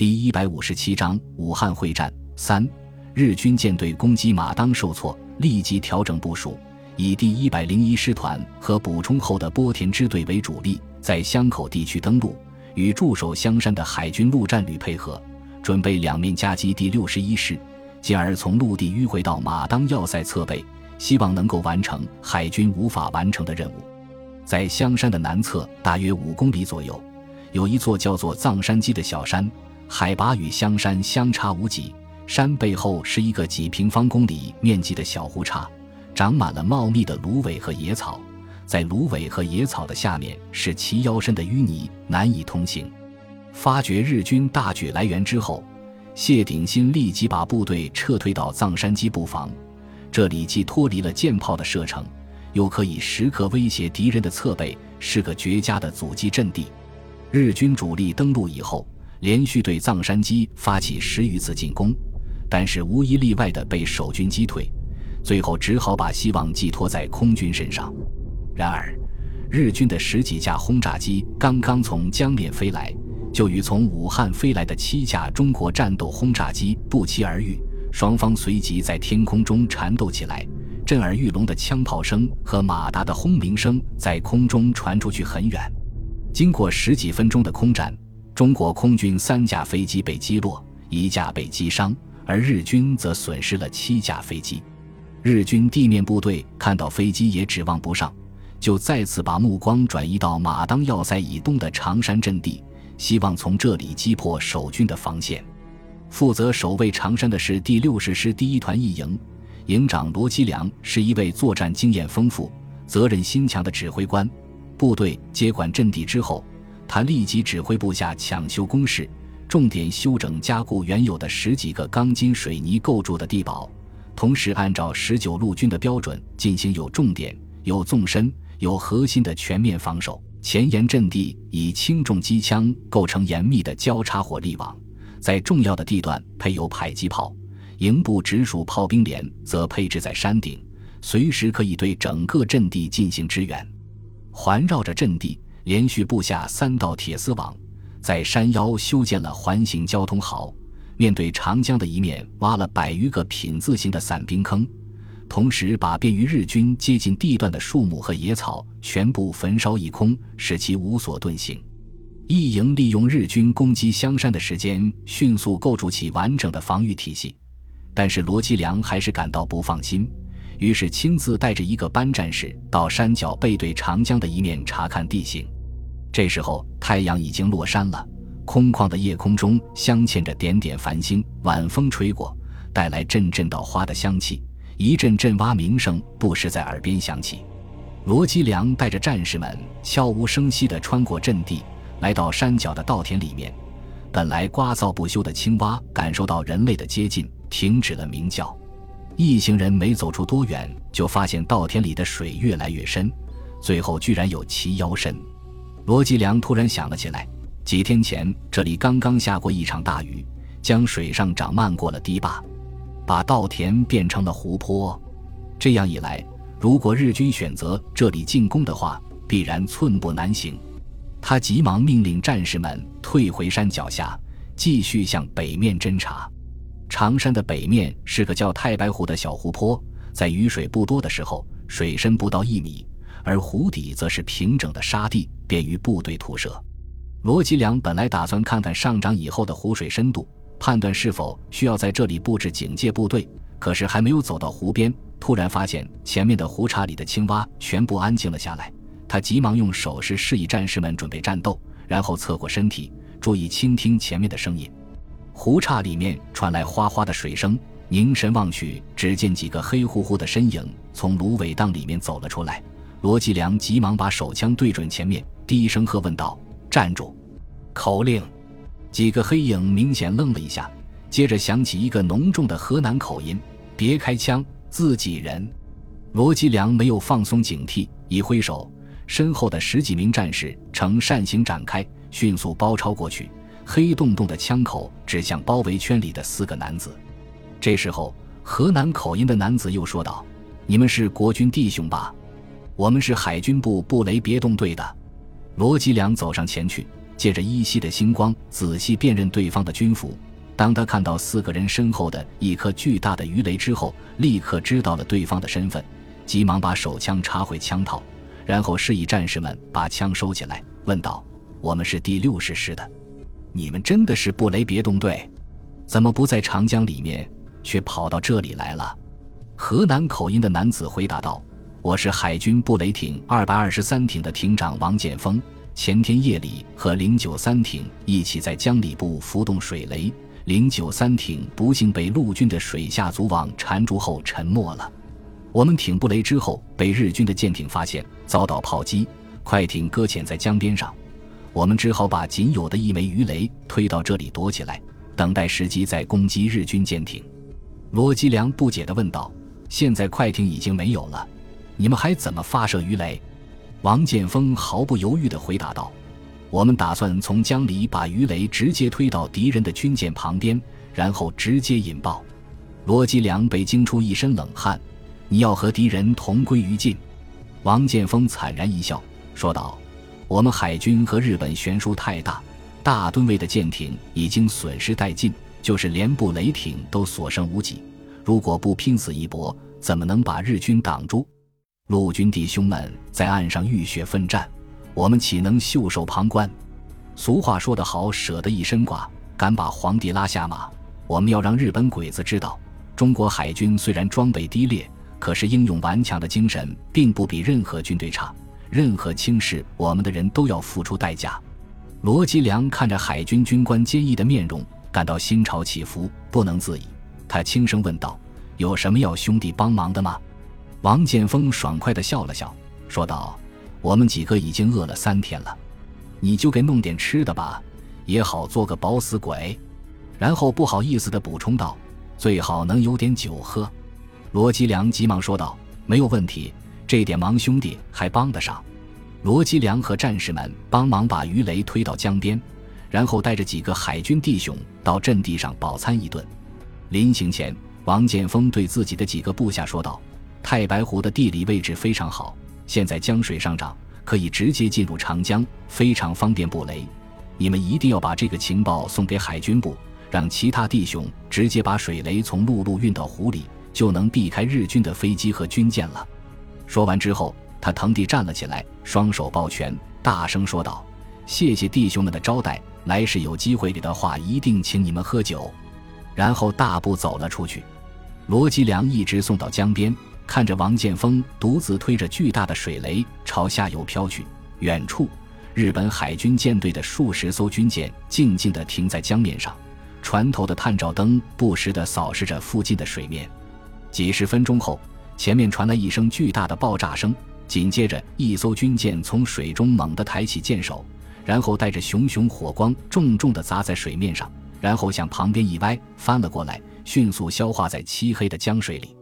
第一百五十七章武汉会战三，日军舰队攻击马当受挫，立即调整部署，以第一百零一师团和补充后的波田支队为主力，在湘口地区登陆，与驻守香山的海军陆战旅配合，准备两面夹击第六十一师，进而从陆地迂回到马当要塞侧背，希望能够完成海军无法完成的任务。在香山的南侧大约五公里左右，有一座叫做藏山矶的小山。海拔与香山相差无几，山背后是一个几平方公里面积的小湖岔，长满了茂密的芦苇和野草。在芦苇和野草的下面是齐腰深的淤泥，难以通行。发觉日军大举来援之后，谢鼎新立即把部队撤退到藏山基布防。这里既脱离了舰炮的射程，又可以时刻威胁敌人的侧背，是个绝佳的阻击阵地。日军主力登陆以后。连续对藏山基发起十余次进攻，但是无一例外的被守军击退，最后只好把希望寄托在空军身上。然而，日军的十几架轰炸机刚刚从江面飞来，就与从武汉飞来的七架中国战斗轰炸机不期而遇，双方随即在天空中缠斗起来，震耳欲聋的枪炮声和马达的轰鸣声在空中传出去很远。经过十几分钟的空战。中国空军三架飞机被击落，一架被击伤，而日军则损失了七架飞机。日军地面部队看到飞机也指望不上，就再次把目光转移到马当要塞以东的长山阵地，希望从这里击破守军的防线。负责守卫长山的是第六十师第一团一营，营长罗基良是一位作战经验丰富、责任心强的指挥官。部队接管阵地之后。他立即指挥部下抢修工事，重点修整加固原有的十几个钢筋水泥构筑的地堡，同时按照十九路军的标准进行有重点、有纵深、有核心的全面防守。前沿阵地以轻重机枪构成严密的交叉火力网，在重要的地段配有迫击炮，营部直属炮兵连则配置在山顶，随时可以对整个阵地进行支援。环绕着阵地。连续布下三道铁丝网，在山腰修建了环形交通壕，面对长江的一面挖了百余个品字形的散兵坑，同时把便于日军接近地段的树木和野草全部焚烧一空，使其无所遁形。一营利用日军攻击香山的时间，迅速构筑起完整的防御体系，但是罗基良还是感到不放心。于是亲自带着一个班战士到山脚背对长江的一面查看地形。这时候太阳已经落山了，空旷的夜空中镶嵌着点点繁星。晚风吹过，带来阵阵稻花的香气，一阵阵蛙鸣声不时在耳边响起。罗基良带着战士们悄无声息地穿过阵地，来到山脚的稻田里面。本来聒噪不休的青蛙感受到人类的接近，停止了鸣叫。一行人没走出多远，就发现稻田里的水越来越深，最后居然有齐腰深。罗吉良突然想了起来：几天前这里刚刚下过一场大雨，将水上涨漫过了堤坝，把稻田变成了湖泊。这样一来，如果日军选择这里进攻的话，必然寸步难行。他急忙命令战士们退回山脚下，继续向北面侦察。长山的北面是个叫太白湖的小湖泊，在雨水不多的时候，水深不到一米，而湖底则是平整的沙地，便于部队徒涉。罗吉良本来打算看看上涨以后的湖水深度，判断是否需要在这里布置警戒部队。可是还没有走到湖边，突然发现前面的湖岔里的青蛙全部安静了下来。他急忙用手势示意战士们准备战斗，然后侧过身体，注意倾听前面的声音。湖岔里面传来哗哗的水声，凝神望去，只见几个黑乎乎的身影从芦苇荡里面走了出来。罗继良急忙把手枪对准前面，低声喝问道：“站住！”口令。几个黑影明显愣了一下，接着响起一个浓重的河南口音：“别开枪，自己人。”罗继良没有放松警惕，一挥手，身后的十几名战士呈扇形展开，迅速包抄过去。黑洞洞的枪口指向包围圈里的四个男子。这时候，河南口音的男子又说道：“你们是国军弟兄吧？我们是海军部布雷别动队的。”罗吉良走上前去，借着依稀的星光，仔细辨认对方的军服。当他看到四个人身后的一颗巨大的鱼雷之后，立刻知道了对方的身份，急忙把手枪插回枪套，然后示意战士们把枪收起来，问道：“我们是第六十师的，你们真的是布雷别动队？怎么不在长江里面，却跑到这里来了？”河南口音的男子回答道：“我是海军布雷艇二百二十三艇的艇长王建峰，前天夜里和零九三艇一起在江里部浮动水雷。”零九三艇不幸被陆军的水下组网缠住后沉没了。我们艇布雷之后被日军的舰艇发现，遭到炮击，快艇搁浅在江边上。我们只好把仅有的一枚鱼雷推到这里躲起来，等待时机再攻击日军舰艇。罗基良不解地问道：“现在快艇已经没有了，你们还怎么发射鱼雷？”王建峰毫不犹豫地回答道。我们打算从江里把鱼雷直接推到敌人的军舰旁边，然后直接引爆。罗基良被惊出一身冷汗。你要和敌人同归于尽？王建峰惨然一笑，说道：“我们海军和日本悬殊太大，大吨位的舰艇已经损失殆尽，就是连部雷艇都所剩无几。如果不拼死一搏，怎么能把日军挡住？陆军弟兄们在岸上浴血奋战。”我们岂能袖手旁观？俗话说得好，舍得一身剐，敢把皇帝拉下马。我们要让日本鬼子知道，中国海军虽然装备低劣，可是英勇顽强的精神并不比任何军队差。任何轻视我们的人都要付出代价。罗吉良看着海军军官坚毅的面容，感到心潮起伏，不能自已。他轻声问道：“有什么要兄弟帮忙的吗？”王建峰爽快地笑了笑，说道。我们几个已经饿了三天了，你就给弄点吃的吧，也好做个饱死鬼。然后不好意思地补充道：“最好能有点酒喝。”罗吉良急忙说道：“没有问题，这点忙兄弟还帮得上。”罗基良和战士们帮忙把鱼雷推到江边，然后带着几个海军弟兄到阵地上饱餐一顿。临行前，王建峰对自己的几个部下说道：“太白湖的地理位置非常好。”现在江水上涨，可以直接进入长江，非常方便布雷。你们一定要把这个情报送给海军部，让其他弟兄直接把水雷从陆路运到湖里，就能避开日军的飞机和军舰了。说完之后，他腾地站了起来，双手抱拳，大声说道：“谢谢弟兄们的招待，来世有机会的话，一定请你们喝酒。”然后大步走了出去。罗吉良一直送到江边。看着王建峰独自推着巨大的水雷朝下游飘去，远处，日本海军舰队的数十艘军舰静静地停在江面上，船头的探照灯不时地扫视着附近的水面。几十分钟后，前面传来一声巨大的爆炸声，紧接着，一艘军舰从水中猛地抬起舰首，然后带着熊熊火光重重地砸在水面上，然后向旁边一歪，翻了过来，迅速消化在漆黑的江水里。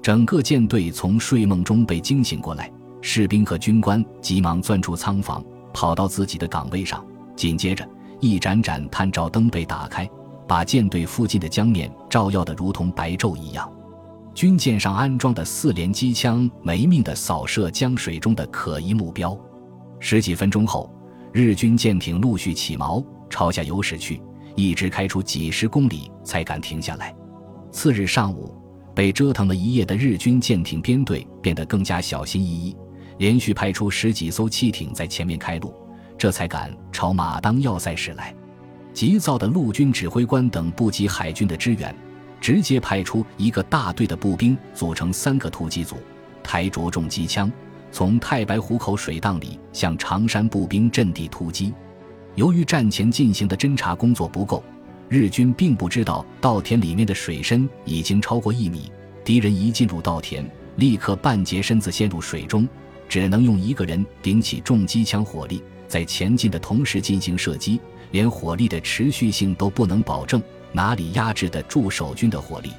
整个舰队从睡梦中被惊醒过来，士兵和军官急忙钻出舱房，跑到自己的岗位上。紧接着，一盏盏探照灯被打开，把舰队附近的江面照耀得如同白昼一样。军舰上安装的四连机枪没命地扫射江水中的可疑目标。十几分钟后，日军舰艇陆续起锚，朝下游驶去，一直开出几十公里才敢停下来。次日上午。被折腾了一夜的日军舰艇编队变得更加小心翼翼，连续派出十几艘汽艇在前面开路，这才敢朝马当要塞驶来。急躁的陆军指挥官等不及海军的支援，直接派出一个大队的步兵组成三个突击组，抬着重机枪从太白湖口水荡里向长山步兵阵地突击。由于战前进行的侦察工作不够。日军并不知道稻田里面的水深已经超过一米，敌人一进入稻田，立刻半截身子陷入水中，只能用一个人顶起重机枪火力，在前进的同时进行射击，连火力的持续性都不能保证，哪里压制得住守军的火力？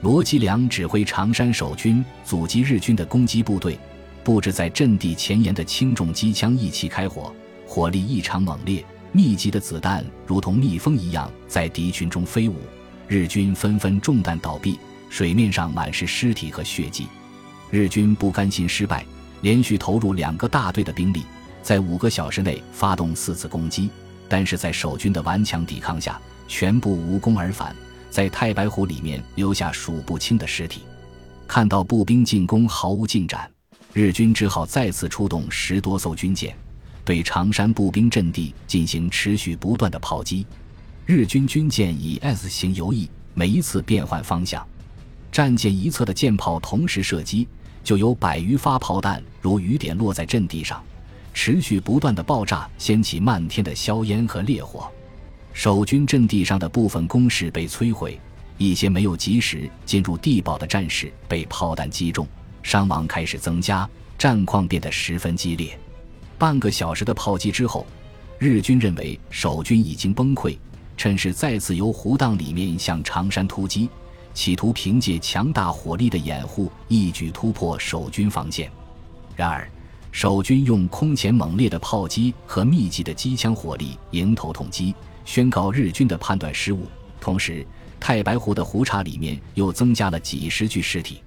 罗吉良指挥长山守军阻击日军的攻击部队，布置在阵地前沿的轻重机枪一起开火，火力异常猛烈。密集的子弹如同蜜蜂一样在敌群中飞舞，日军纷纷中弹倒闭，水面上满是尸体和血迹。日军不甘心失败，连续投入两个大队的兵力，在五个小时内发动四次攻击，但是在守军的顽强抵抗下，全部无功而返，在太白湖里面留下数不清的尸体。看到步兵进攻毫无进展，日军只好再次出动十多艘军舰，对长山步兵阵地进行持续不断的炮击。日军军舰以 S 型游弋，每一次变换方向，战舰一侧的舰炮同时射击，就有百余发炮弹如雨点落在阵地上，持续不断的爆炸，掀起漫天的硝烟和烈火。守军阵地上的部分工事被摧毁。一些没有及时进入地堡的战士被炮弹击中，伤亡开始增加，战况变得十分激烈。半个小时的炮击之后，日军认为守军已经崩溃，趁势再次由湖荡里面向长山突击，企图凭借强大火力的掩护一举突破守军防线。然而，守军用空前猛烈的炮击和密集的机枪火力迎头痛击，宣告日军的判断失误，同时。太白湖的湖岔里面又增加了几十具尸体。